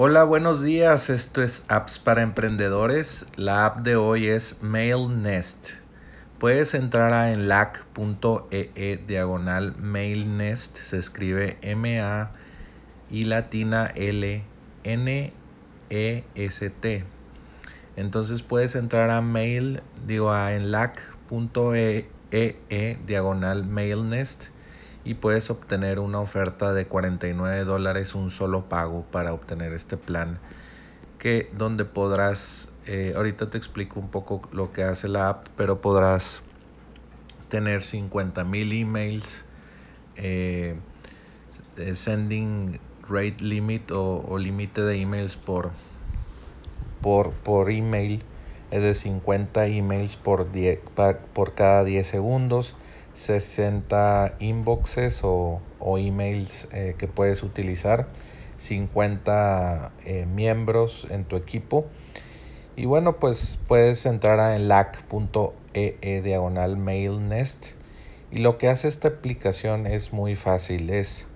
Hola, buenos días. Esto es Apps para Emprendedores. La app de hoy es MailNest. Puedes entrar a enlac.ee e diagonal MailNest. Se escribe M-A y latina L N E S T. Entonces puedes entrar a mail, digo a enlac.ee e diagonal MailNest y puedes obtener una oferta de 49 dólares un solo pago para obtener este plan que donde podrás eh, ahorita te explico un poco lo que hace la app pero podrás tener 50 mil emails eh, eh, sending rate limit o, límite de emails por por por email es de 50 emails por, 10, por cada 10 segundos 60 inboxes o, emails eh, que puedes utilizar, 50 eh, miembros en tu equipo. Y bueno, pues puedes entrar a enlac.ee e diagonal mailnest. Y lo que hace esta aplicación es muy fácil. Es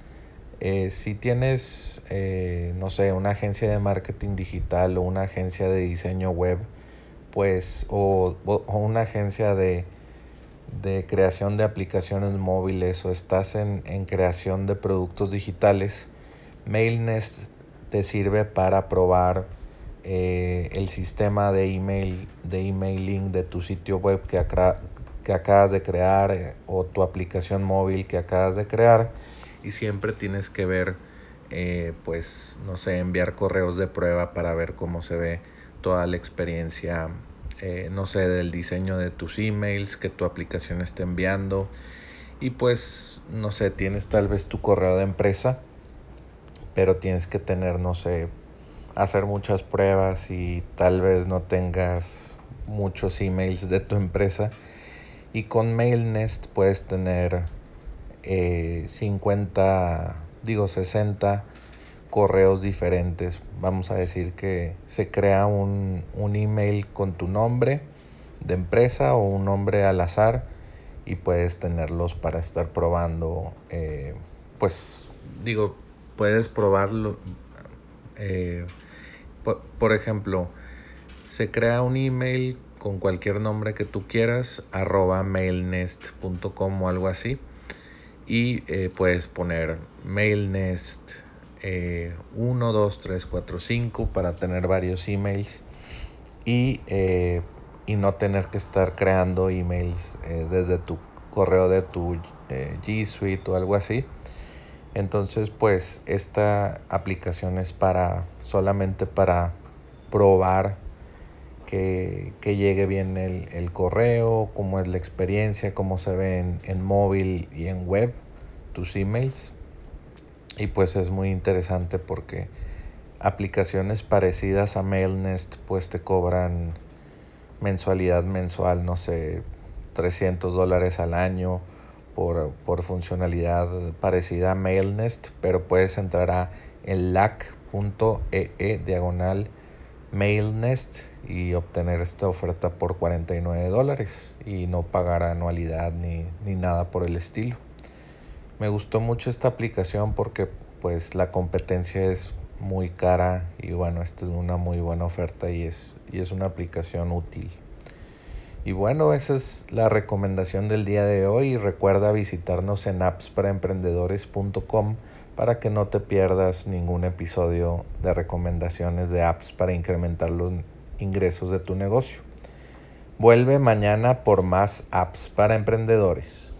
eh, si tienes, no sé, una agencia de marketing digital o una agencia de diseño web, pues, o una agencia de, de creación de aplicaciones móviles o estás en, creación de productos digitales, MailNest te sirve para probar eh, el sistema de email de emailing de tu sitio web que, que acabas de crear eh, o tu aplicación móvil que acabas de crear. Y siempre tienes que ver eh, pues no sé enviar correos de prueba para ver cómo se ve toda la experiencia eh, no sé, del diseño de tus emails que tu aplicación esté enviando. Y pues, no sé, tienes tal vez tu correo de empresa, pero tienes que tener, no sé, hacer muchas pruebas y tal vez no tengas muchos emails de tu empresa. Y con MailNest puedes tener 50, eh, digo 60 correos diferentes. Vamos a decir que se crea un, email con tu nombre de empresa o un nombre al azar y puedes tenerlos para estar probando. Eh, pues digo, puedes probarlo. Eh, por, por, ejemplo, se crea un email con cualquier nombre que tú quieras, arroba mailnest.com o algo así. Y eh, puedes poner mailnest 1, 2, 3, 4, 5 para tener varios emails y, eh, y no tener que estar creando emails eh, desde tu correo de tu eh, G Suite o algo así. Entonces, pues esta aplicación es para solamente para probar que, que llegue bien el, el, correo, cómo es la experiencia, cómo se ve en móvil y en web tus emails. Y pues es muy interesante porque aplicaciones parecidas a MailNest pues te cobran mensualidad mensual, no sé, 300 dólares al año por, por funcionalidad parecida a MailNest, pero puedes entrar a enlac.ee e diagonal MailNest y obtener esta oferta por 49 dólares y no pagar anualidad ni, ni nada por el estilo. Me gustó mucho esta aplicación porque pues la competencia es muy cara y bueno, esta es una muy buena oferta y es, y es una aplicación útil. Y bueno, esa es la recomendación del día de hoy. Recuerda visitarnos en appsparaemprendedores.com para que no te pierdas ningún episodio de recomendaciones de apps para incrementar los ingresos de tu negocio. Vuelve mañana por más apps para emprendedores.